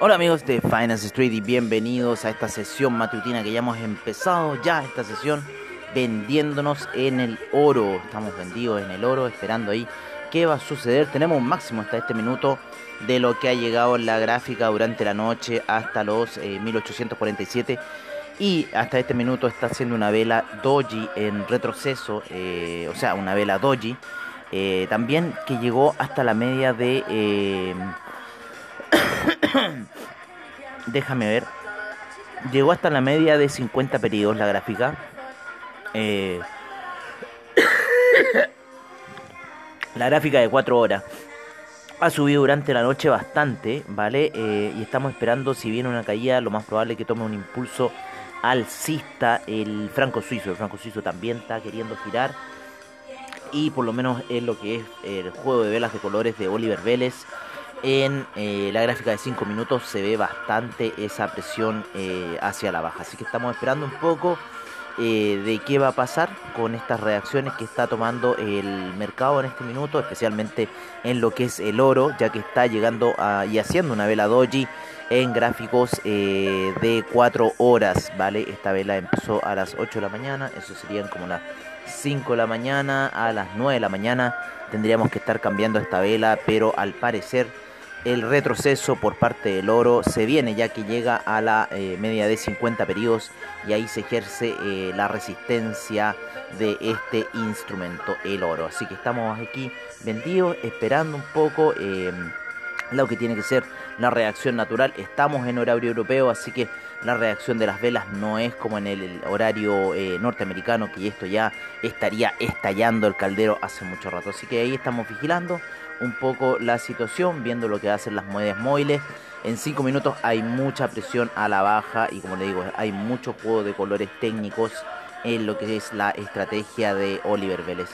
Hola amigos de Finance Street y bienvenidos a esta sesión matutina que ya hemos empezado ya esta sesión vendiéndonos en el oro. Estamos vendidos en el oro esperando ahí qué va a suceder. Tenemos un máximo hasta este minuto de lo que ha llegado en la gráfica durante la noche hasta los 1847 eh, y hasta este minuto está haciendo una vela doji en retroceso, eh, o sea, una vela doji. Eh, también que llegó hasta la media de Déjame ver. Llegó hasta la media de 50 periodos la gráfica. Eh, la gráfica de 4 horas. Ha subido durante la noche bastante, ¿vale? Eh, y estamos esperando, si viene una caída, lo más probable es que tome un impulso alcista el franco suizo. El franco suizo también está queriendo girar. Y por lo menos es lo que es el juego de velas de colores de Oliver Vélez en eh, la gráfica de 5 minutos se ve bastante esa presión eh, hacia la baja. Así que estamos esperando un poco eh, de qué va a pasar con estas reacciones que está tomando el mercado en este minuto, especialmente en lo que es el oro, ya que está llegando y haciendo una vela doji en gráficos de 4 horas, ¿vale? Esta vela empezó a las 8 de la mañana, eso serían como las 5 de la mañana, a las 9 de la mañana tendríamos que estar cambiando esta vela, pero al parecer el retroceso por parte del oro se viene ya que llega a la eh, media de 50 periodos y ahí se ejerce eh, la resistencia de este instrumento, el oro. Así que estamos aquí vendidos, esperando un poco eh, lo que tiene que ser la reacción natural. Estamos en horario europeo, así que la reacción de las velas no es como en el horario norteamericano, que esto ya estaría estallando el caldero hace mucho rato. Así que ahí estamos vigilando un poco la situación, viendo lo que hacen las monedas móviles. En 5 minutos hay mucha presión a la baja y como le digo, hay mucho juego de colores técnicos en lo que es la estrategia de Oliver Vélez.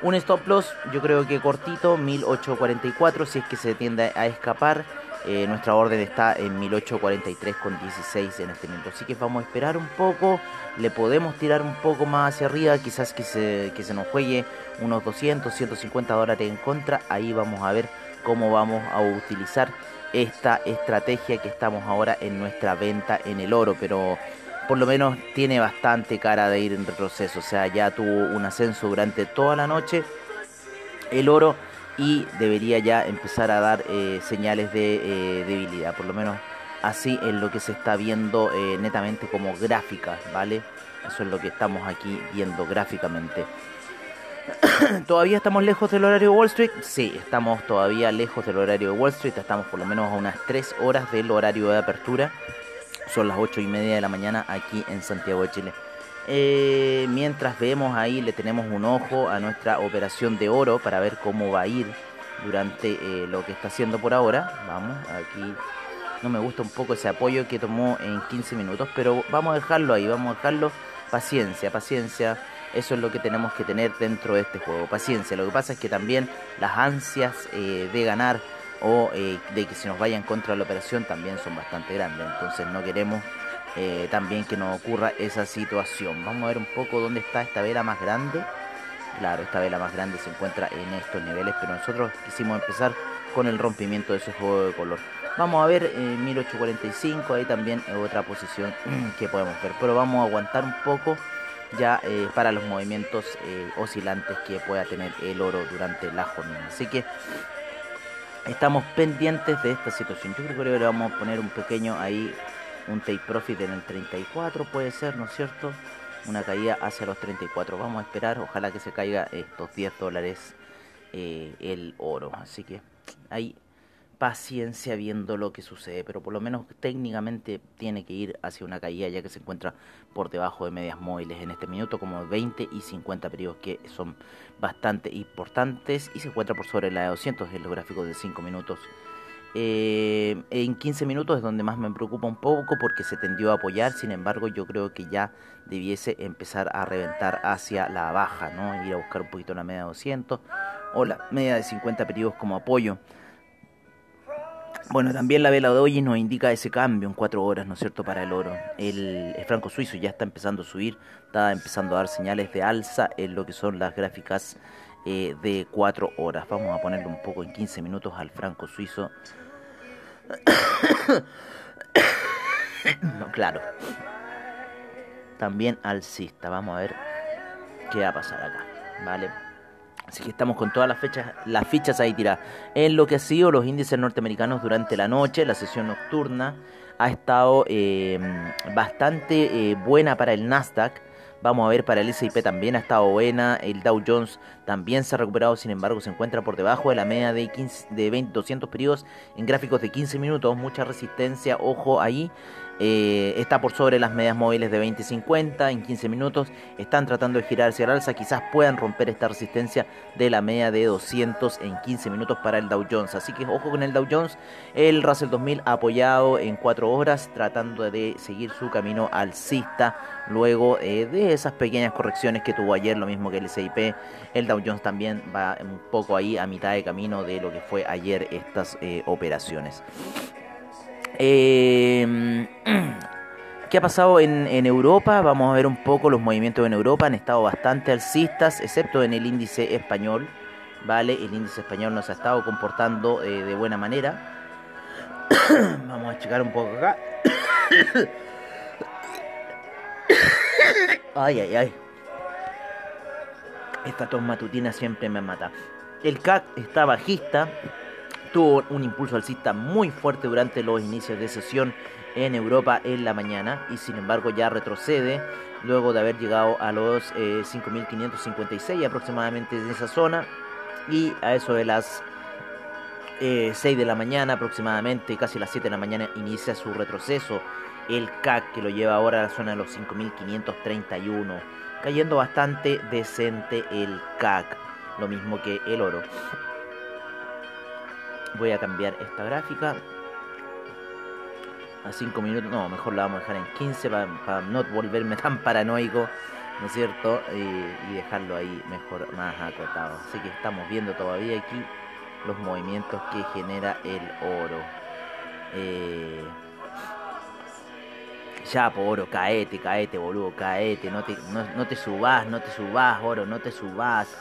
Un stop loss, yo creo que cortito, 1844, si es que se tiende a escapar. Eh, nuestra orden está en 1843 con 16 en este momento. Así que vamos a esperar un poco. Le podemos tirar un poco más hacia arriba. Quizás que se, que se nos juegue unos 200, 150 dólares en contra. Ahí vamos a ver cómo vamos a utilizar esta estrategia que estamos ahora en nuestra venta en el oro. Pero por lo menos tiene bastante cara de ir en retroceso. O sea, ya tuvo un ascenso durante toda la noche. El oro y debería ya empezar a dar eh, señales de eh, debilidad, por lo menos así es lo que se está viendo eh, netamente como gráfica, ¿vale? Eso es lo que estamos aquí viendo gráficamente. ¿Todavía estamos lejos del horario de Wall Street? Sí, estamos todavía lejos del horario de Wall Street, estamos por lo menos a unas 3 horas del horario de apertura. Son las 8 y media de la mañana aquí en Santiago de Chile. Eh, mientras vemos ahí, le tenemos un ojo a nuestra operación de oro para ver cómo va a ir durante eh, lo que está haciendo por ahora. Vamos, aquí no me gusta un poco ese apoyo que tomó en 15 minutos, pero vamos a dejarlo ahí, vamos a dejarlo. Paciencia, paciencia. Eso es lo que tenemos que tener dentro de este juego. Paciencia. Lo que pasa es que también las ansias eh, de ganar o de que se nos vaya en contra la operación también son bastante grandes. Entonces no queremos eh, también que nos ocurra esa situación. Vamos a ver un poco dónde está esta vela más grande. Claro, esta vela más grande se encuentra en estos niveles, pero nosotros quisimos empezar con el rompimiento de ese juego de color. Vamos a ver 1845, ahí también otra posición que podemos ver, pero vamos a aguantar un poco ya eh, para los movimientos eh, oscilantes que pueda tener el oro durante la jornada. Así que estamos pendientes de esta situación. Yo creo que le vamos a poner un pequeño ahí un take profit en el 34 puede ser, ¿no es cierto? Una caída hacia los 34. Vamos a esperar, ojalá que se caiga estos 10 dólares eh, el oro. Así que hay paciencia viendo lo que sucede, pero por lo menos técnicamente tiene que ir hacia una caída ya que se encuentra por debajo de medias móviles en este minuto como 20 y 50 periodos que son bastante importantes y se encuentra por sobre la de 200 en los gráficos de 5 minutos eh, en 15 minutos es donde más me preocupa un poco porque se tendió a apoyar, sin embargo yo creo que ya debiese empezar a reventar hacia la baja, ¿no? ir a buscar un poquito la media de 200 o la media de 50 periodos como apoyo. Bueno, también la vela de hoy nos indica ese cambio en 4 horas, ¿no es cierto?, para el oro. El, el, franco suizo ya está empezando a subir, está empezando a dar señales de alza en lo que son las gráficas eh, de 4 horas. Vamos a ponerle un poco en 15 minutos al franco suizo. no, claro. También alcista. Vamos a ver qué va a pasar acá. ¿Vale? Así que estamos con todas las fechas, las fichas ahí tiradas. En lo que ha sido los índices norteamericanos durante la noche, la sesión nocturna ha estado eh, bastante eh, buena para el Nasdaq. Vamos a ver para el S&P también ha estado buena, el Dow Jones también se ha recuperado, sin embargo se encuentra por debajo de la media de, 15, de 20, 200 periodos en gráficos de 15 minutos, mucha resistencia, ojo ahí, eh, está por sobre las medias móviles de 20 y 50 en 15 minutos. Están tratando de girar hacia el alza. Quizás puedan romper esta resistencia de la media de 200 en 15 minutos para el Dow Jones. Así que ojo con el Dow Jones. El Russell 2000 apoyado en 4 horas tratando de seguir su camino alcista luego eh, de esas pequeñas correcciones que tuvo ayer. Lo mismo que el SIP. El Dow Jones también va un poco ahí a mitad de camino de lo que fue ayer estas eh, operaciones. Eh, ¿Qué ha pasado en, Europa? Vamos a ver un poco los movimientos en Europa. Han estado bastante alcistas, excepto en el índice español. ¿Vale? El índice español no se ha estado comportando eh, de buena manera. Vamos a checar un poco acá. ay, ay, ay. Esta tos matutina siempre me mata. El CAC está bajista tuvo un impulso alcista muy fuerte durante los inicios de sesión en Europa en la mañana y sin embargo ya retrocede luego de haber llegado a los 5.556 eh, aproximadamente en esa zona. Y a eso de las 6 eh, de la mañana aproximadamente, casi las 7 de la mañana inicia su retroceso. El CAC que lo lleva ahora a la zona de los 5.531 cayendo bastante decente el CAC lo mismo que el oro Voy a cambiar esta gráfica a 5 minutos. No, mejor la vamos a dejar en 15 para, no volverme tan paranoico, ¿no es cierto? Y, dejarlo ahí mejor, más acotado. Así que estamos viendo todavía aquí los movimientos que genera el oro. Eh, ya, por oro, caete, caete, boludo, caete. No te, no, no te subás, no te subás, oro, no te subás.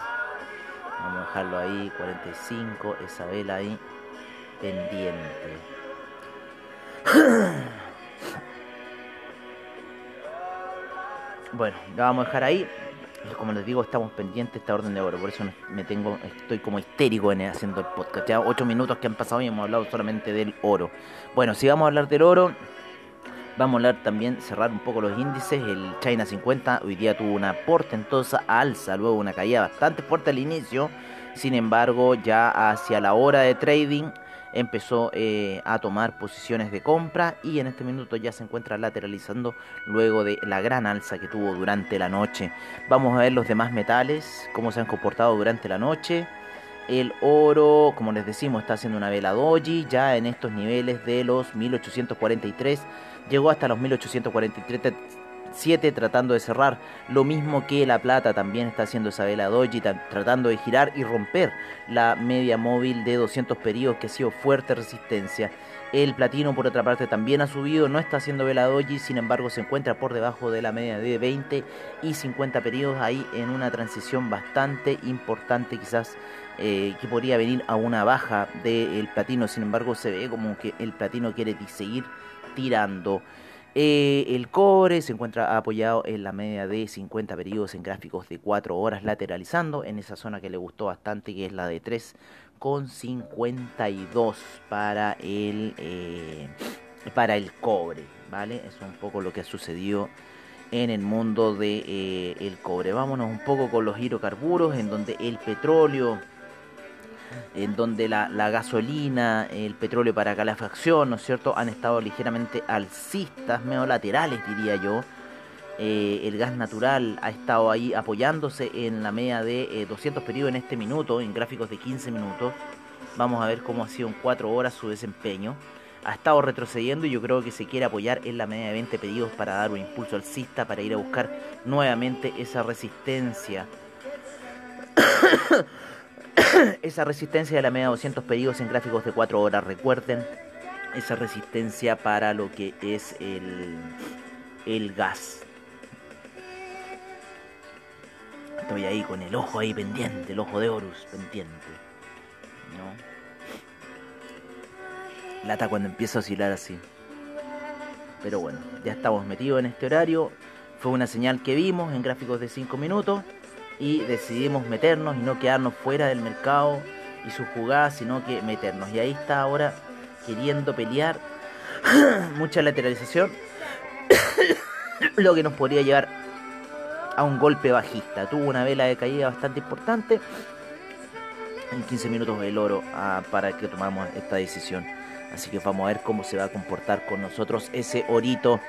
Vamos a dejarlo ahí, 45, esa vela ahí pendiente. Bueno, la vamos a dejar ahí. Como les digo, estamos pendientes de esta orden de oro. Por eso me tengo, estoy como histérico en haciendo el podcast. Ya ocho minutos que han pasado y hemos hablado solamente del oro. Bueno, si vamos a hablar del oro, vamos a hablar también, cerrar un poco los índices. El China 50 hoy día tuvo una portentosa alza, luego una caída bastante fuerte al inicio. Sin embargo, ya hacia la hora de trading empezó eh, a tomar posiciones de compra y en este minuto ya se encuentra lateralizando luego de la gran alza que tuvo durante la noche. Vamos a ver los demás metales, cómo se han comportado durante la noche. El oro, como les decimos, está haciendo una vela doji ya en estos niveles de los 1843. Llegó hasta los 1843 7 tratando de cerrar. Lo mismo que la plata también está haciendo esa vela doji, tratando de girar y romper la media móvil de 200 periodos que ha sido fuerte resistencia. El platino por otra parte también ha subido, no está haciendo vela doji, sin embargo se encuentra por debajo de la media de 20 y 50 periodos ahí en una transición bastante importante quizás eh, que podría venir a una baja del platino, sin embargo se ve como que el platino quiere seguir tirando. Eh, el cobre se encuentra apoyado en la media de 50 periodos en gráficos de 4 horas lateralizando en esa zona que le gustó bastante que es la de 3,52 para el eh, para el cobre, ¿vale? Es un poco lo que ha sucedido en el mundo de, eh, el cobre. Vámonos un poco con los hidrocarburos en donde el petróleo en donde la, gasolina, el petróleo para calefacción, ¿no es cierto?, han estado ligeramente alcistas, medio laterales diría yo. Eh, el gas natural ha estado ahí apoyándose en la media de 200 eh, periodos en este minuto, en gráficos de 15 minutos. Vamos a ver cómo ha sido en 4 horas su desempeño. Ha estado retrocediendo y yo creo que se quiere apoyar en la media de 20 pedidos para dar un impulso alcista, para ir a buscar nuevamente esa resistencia. esa resistencia de la media 200 pedidos en gráficos de 4 horas. Recuerden esa resistencia para lo que es el, el gas. Estoy ahí con el ojo ahí pendiente, el ojo de Horus pendiente. lata cuando empieza a oscilar así. Pero bueno, ya estamos metidos en este horario. Fue una señal que vimos en gráficos de 5 minutos y decidimos meternos y no quedarnos fuera del mercado y sus jugadas, sino que meternos. Y ahí está ahora queriendo pelear mucha lateralización, lo que nos podría llevar a un golpe bajista. Tuvo una vela de caída bastante importante. En 15 minutos el oro ah, para que tomamos esta decisión. Así que vamos a ver cómo se va a comportar con nosotros ese orito.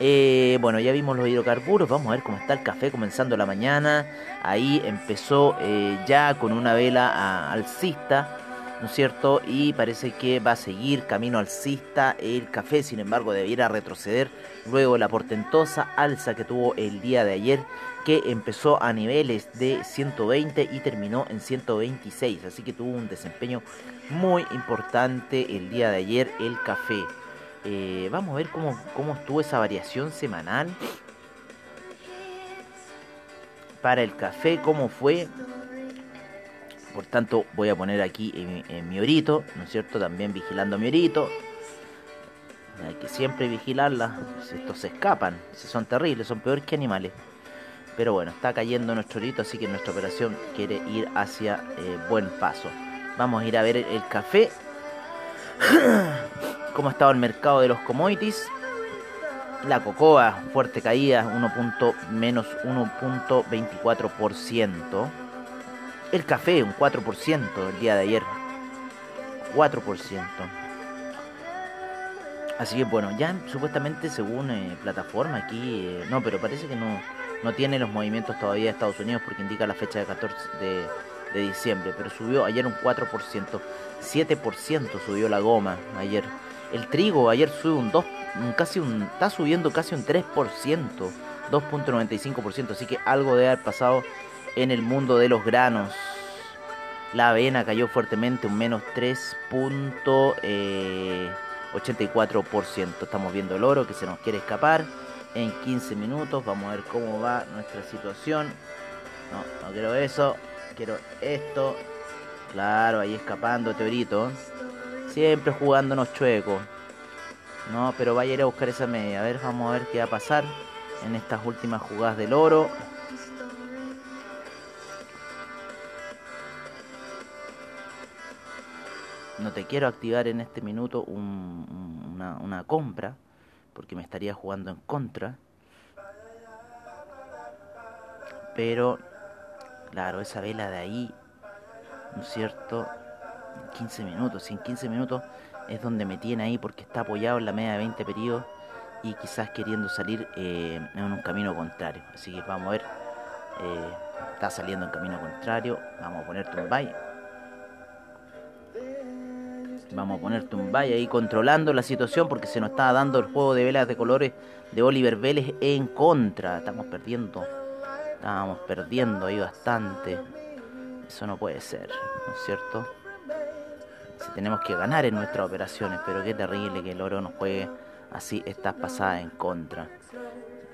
Eh, bueno, ya vimos los hidrocarburos. Vamos a ver cómo está el café comenzando la mañana. Ahí empezó eh, ya con una vela alcista. ¿no es cierto? Y parece que va a seguir camino alcista el café, sin embargo debiera retroceder luego la portentosa alza que tuvo el día de ayer, que empezó a niveles de 120 y terminó en 126, así que tuvo un desempeño muy importante el día de ayer el café. Eh, vamos a ver cómo, cómo estuvo esa variación semanal para el café, cómo fue. Por tanto, voy a poner aquí mi orito, ¿no es cierto? También vigilando mi orito. Hay que siempre vigilarla. Si estos se escapan, son terribles, son peores que animales. Pero bueno, está cayendo nuestro orito, así que nuestra operación quiere ir hacia eh, buen paso. Vamos a ir a ver el café. Cómo ha estado el mercado de los commodities. La cocoa, fuerte caída, 1. menos 1.24%. El café, un 4% el día de ayer. 4%. Así que bueno, ya supuestamente según eh, plataforma aquí, eh, no, pero parece que no, no tiene los movimientos todavía de Estados Unidos porque indica la fecha de 14 de, de diciembre, pero subió ayer un 4%, 7% subió la goma ayer. El trigo ayer sube un 2, casi un, está subiendo casi un 3%, 2.95%, así que algo debe haber pasado en el mundo de los granos. La avena cayó fuertemente, un menos 3.84%. Eh, Estamos viendo el oro que se nos quiere escapar en 15 minutos. Vamos a ver cómo va nuestra situación. No, no quiero eso. Quiero esto. Claro, ahí escapando, teorito. Siempre jugándonos chuecos. No, pero vaya a ir a buscar esa media. A ver, vamos a ver qué va a pasar en estas últimas jugadas del oro. no te quiero activar en este minuto una, compra, porque me estaría jugando en contra. Pero, claro, esa vela de ahí, ¿no es cierto? 15 minutos, sin 15 minutos es donde me tiene ahí porque está apoyado en la media de 20 periodos y quizás queriendo salir eh, en un camino contrario. Así que vamos a ver, eh, está saliendo en camino contrario, vamos a ponerte un bye Vamos a ponerte un valle ahí controlando la situación porque se nos está dando el juego de velas de colores de Oliver Vélez en contra. Estamos perdiendo. Estamos perdiendo ahí bastante. Eso no puede ser, ¿no es cierto? Si tenemos que ganar en nuestras operaciones, pero qué terrible que el oro nos juegue así estas pasadas en contra.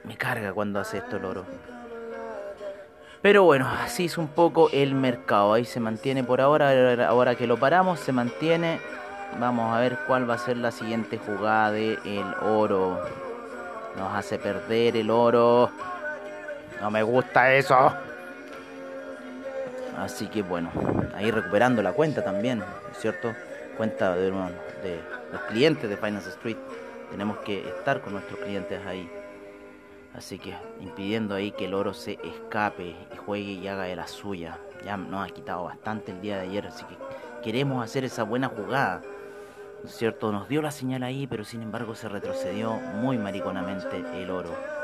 Me carga cuando hace esto el oro. Pero bueno, así es un poco el mercado. Ahí se mantiene por ahora. Ahora que lo paramos, se mantiene. Vamos a ver cuál va a ser la siguiente jugada de el oro. Nos hace perder el oro. No me gusta eso. Así que bueno, ahí recuperando la cuenta también, ¿cierto? Cuenta de, de los clientes de Finance Street. Tenemos que estar con nuestros clientes ahí. Así que impidiendo ahí que el oro se escape y juegue y haga de la suya. Ya nos ha quitado bastante el día de ayer, así que queremos hacer esa buena jugada cierto? Nos dio la señal ahí, pero sin embargo se retrocedió muy mariconamente el oro.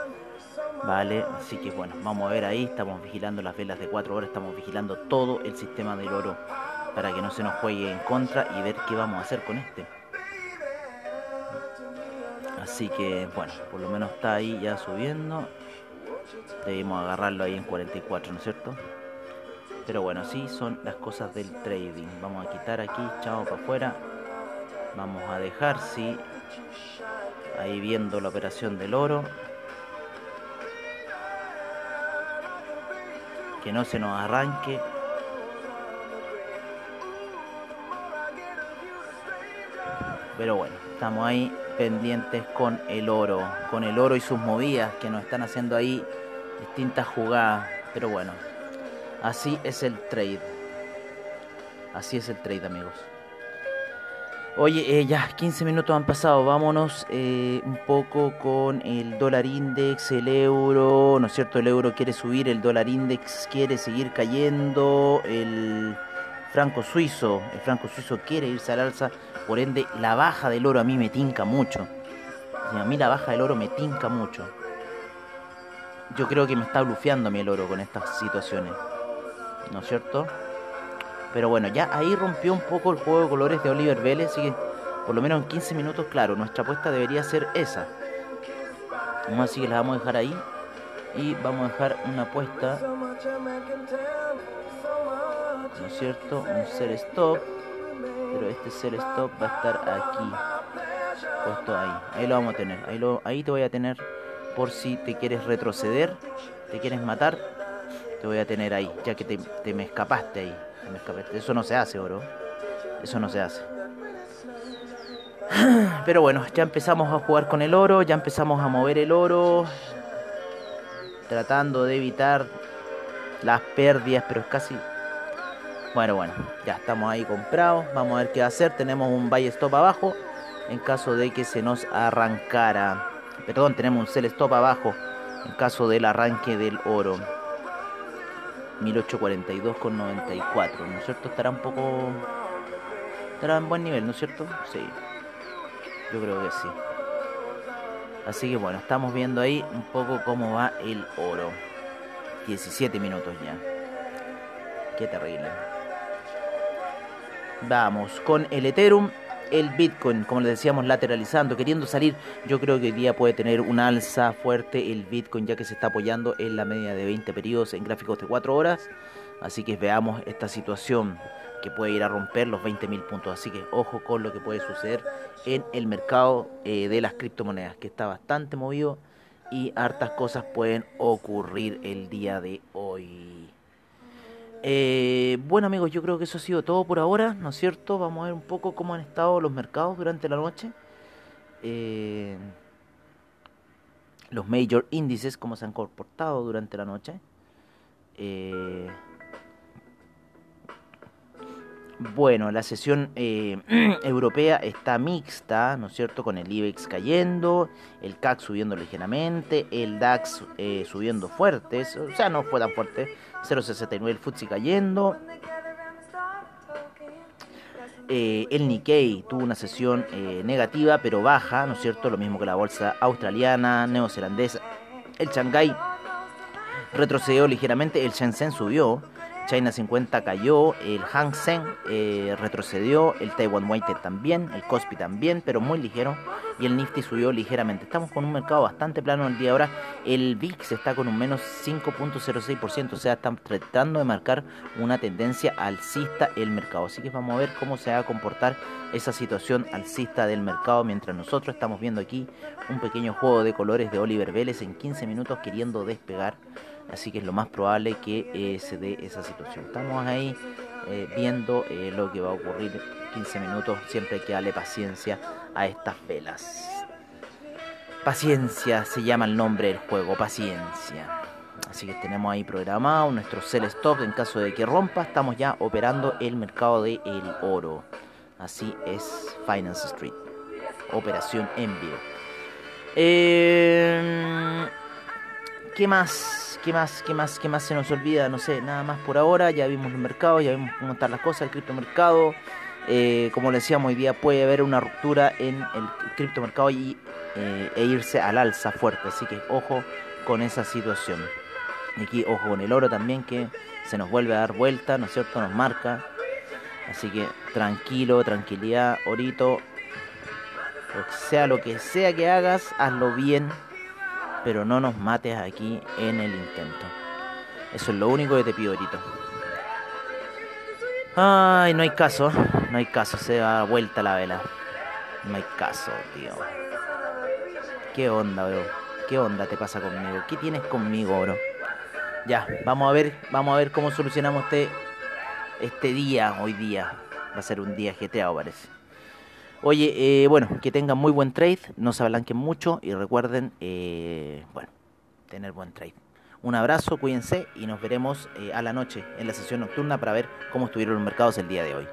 Vale, así que bueno, vamos a ver ahí, estamos vigilando las velas de 4 horas, estamos vigilando todo el sistema del oro para que no se nos juegue en contra y ver qué vamos a hacer con este. Así que bueno, por lo menos está ahí ya subiendo. Debemos agarrarlo ahí en 44, ¿no es cierto? Pero bueno, así son las cosas del trading. Vamos a quitar aquí, chao para afuera. Vamos a dejar, sí. Ahí viendo la operación del oro. Que no se nos arranque. Pero bueno, estamos ahí pendientes con el oro, con el oro y sus movidas que nos están haciendo ahí distintas jugadas. Pero bueno, así es el trade. Así es el trade, amigos. Oye, eh, ya 15 minutos han pasado, vámonos eh, un poco con el dólar index, el euro, ¿no es cierto? El euro quiere subir, el dólar index quiere seguir cayendo, el franco suizo, el franco suizo quiere irse al alza, por ende la baja del oro a mí me tinca mucho. A mí la baja del oro me tinca mucho. Yo creo que me está blufeando mi el oro con estas situaciones, ¿no es cierto? Pero bueno, ya ahí rompió un poco el juego de colores de Oliver Vélez, así que por lo menos en 15 minutos, claro, nuestra apuesta debería ser esa. Así que la vamos a dejar ahí y vamos a dejar una apuesta, ¿no es cierto? Un sell stop, pero este sell stop va a estar aquí, puesto ahí. Ahí lo vamos a tener, ahí, lo, ahí te voy a tener por si te quieres retroceder, te quieres matar, te voy a tener ahí, ya que te me escapaste ahí. Eso no se hace, oro. Eso no se hace. Pero bueno, ya empezamos a jugar con el oro, ya empezamos a mover el oro, tratando de evitar las pérdidas, pero es casi... Bueno, bueno, ya estamos ahí comprados, vamos a ver qué hacer, tenemos un buy stop abajo en caso de que se nos arrancara. Perdón, tenemos un sell stop abajo en caso del arranque del oro. 1842,94, ¿no es cierto? Estará un poco... Estará en buen nivel, ¿no es cierto? Sí, yo creo que sí. Así que bueno, estamos viendo ahí un poco cómo va el oro. 17 minutos ya. Qué terrible. Vamos con el Ethereum el Bitcoin, como les decíamos, lateralizando, queriendo salir. Yo creo que hoy día puede tener un alza fuerte el Bitcoin, ya que se está apoyando en la media de 20 periodos en gráficos de 4 horas. Así que veamos esta situación que puede ir a romper los 20.000 puntos. Así que ojo con lo que puede suceder en el mercado eh, de las criptomonedas, que está bastante movido y hartas cosas pueden ocurrir el día de hoy. Eh, bueno amigos, yo creo que eso ha sido todo por ahora, ¿no es cierto? Vamos a ver un poco cómo han estado los mercados durante la noche. Eh, los major índices, cómo se han comportado durante la noche. Eh, bueno, la sesión eh, europea está mixta, ¿no es cierto? Con el IBEX cayendo, el CAC subiendo ligeramente, el DAX eh, subiendo fuertes, o sea, no fue tan fuerte, 0,69 el FTSE cayendo. Eh, el Nikkei tuvo una sesión negativa, pero baja, ¿no es cierto? Lo mismo que la bolsa australiana, neozelandesa. El Shanghai retrocedió ligeramente, el Shenzhen subió. China 50 cayó, el Hang Seng eh, retrocedió, el Taiwan Weighted también, el Kospi también, pero muy ligero, y el Nifty subió ligeramente. Estamos con un mercado bastante plano el día ahora. El VIX está con un menos 5.06%, o sea, están tratando de marcar una tendencia alcista el mercado. Así que vamos a ver cómo se va a comportar esa situación alcista del mercado mientras nosotros estamos viendo aquí un pequeño juego de colores de Oliver Vélez en 15 minutos queriendo despegar así que es lo más probable que eh, se dé esa situación. Estamos ahí eh, viendo eh, lo que va a ocurrir 15 minutos, siempre hay que darle paciencia a estas velas. Paciencia se llama el nombre del juego, paciencia. Así que tenemos ahí programado nuestro sell stop en caso de que rompa. Estamos ya operando el mercado del oro. Así es Finance Street. Operación en vivo. ¿Qué más? ¿Qué más, qué más, qué más se nos olvida? No sé, nada más por ahora. Ya vimos los mercados, ya vimos cómo están las cosas, el criptomercado. Eh, como le decíamos, hoy día puede haber una ruptura en el criptomercado y, eh, e irse al alza fuerte. Así que ojo con esa situación. Y aquí ojo con el oro también que se nos vuelve a dar vuelta, ¿no es cierto? Nos marca. Así que tranquilo, tranquilidad, orito. sea lo que sea que hagas, hazlo bien pero no nos mates aquí en el intento. Eso es lo único que te pido. Ay, no hay caso, no hay caso, se da vuelta la vela. No hay caso, tío. ¿Qué onda, bro? ¿Qué onda te pasa conmigo? ¿Qué tienes conmigo, bro? Ya, vamos a ver, vamos a ver cómo solucionamos este este día, hoy día. Va a ser un día GTA, parece. Oye, eh, bueno, que tengan muy buen trade, no se ablanquen mucho y recuerden, eh, bueno, tener buen trade. Un abrazo, cuídense y nos veremos eh, a la noche en la sesión nocturna para ver cómo estuvieron los mercados el día de hoy.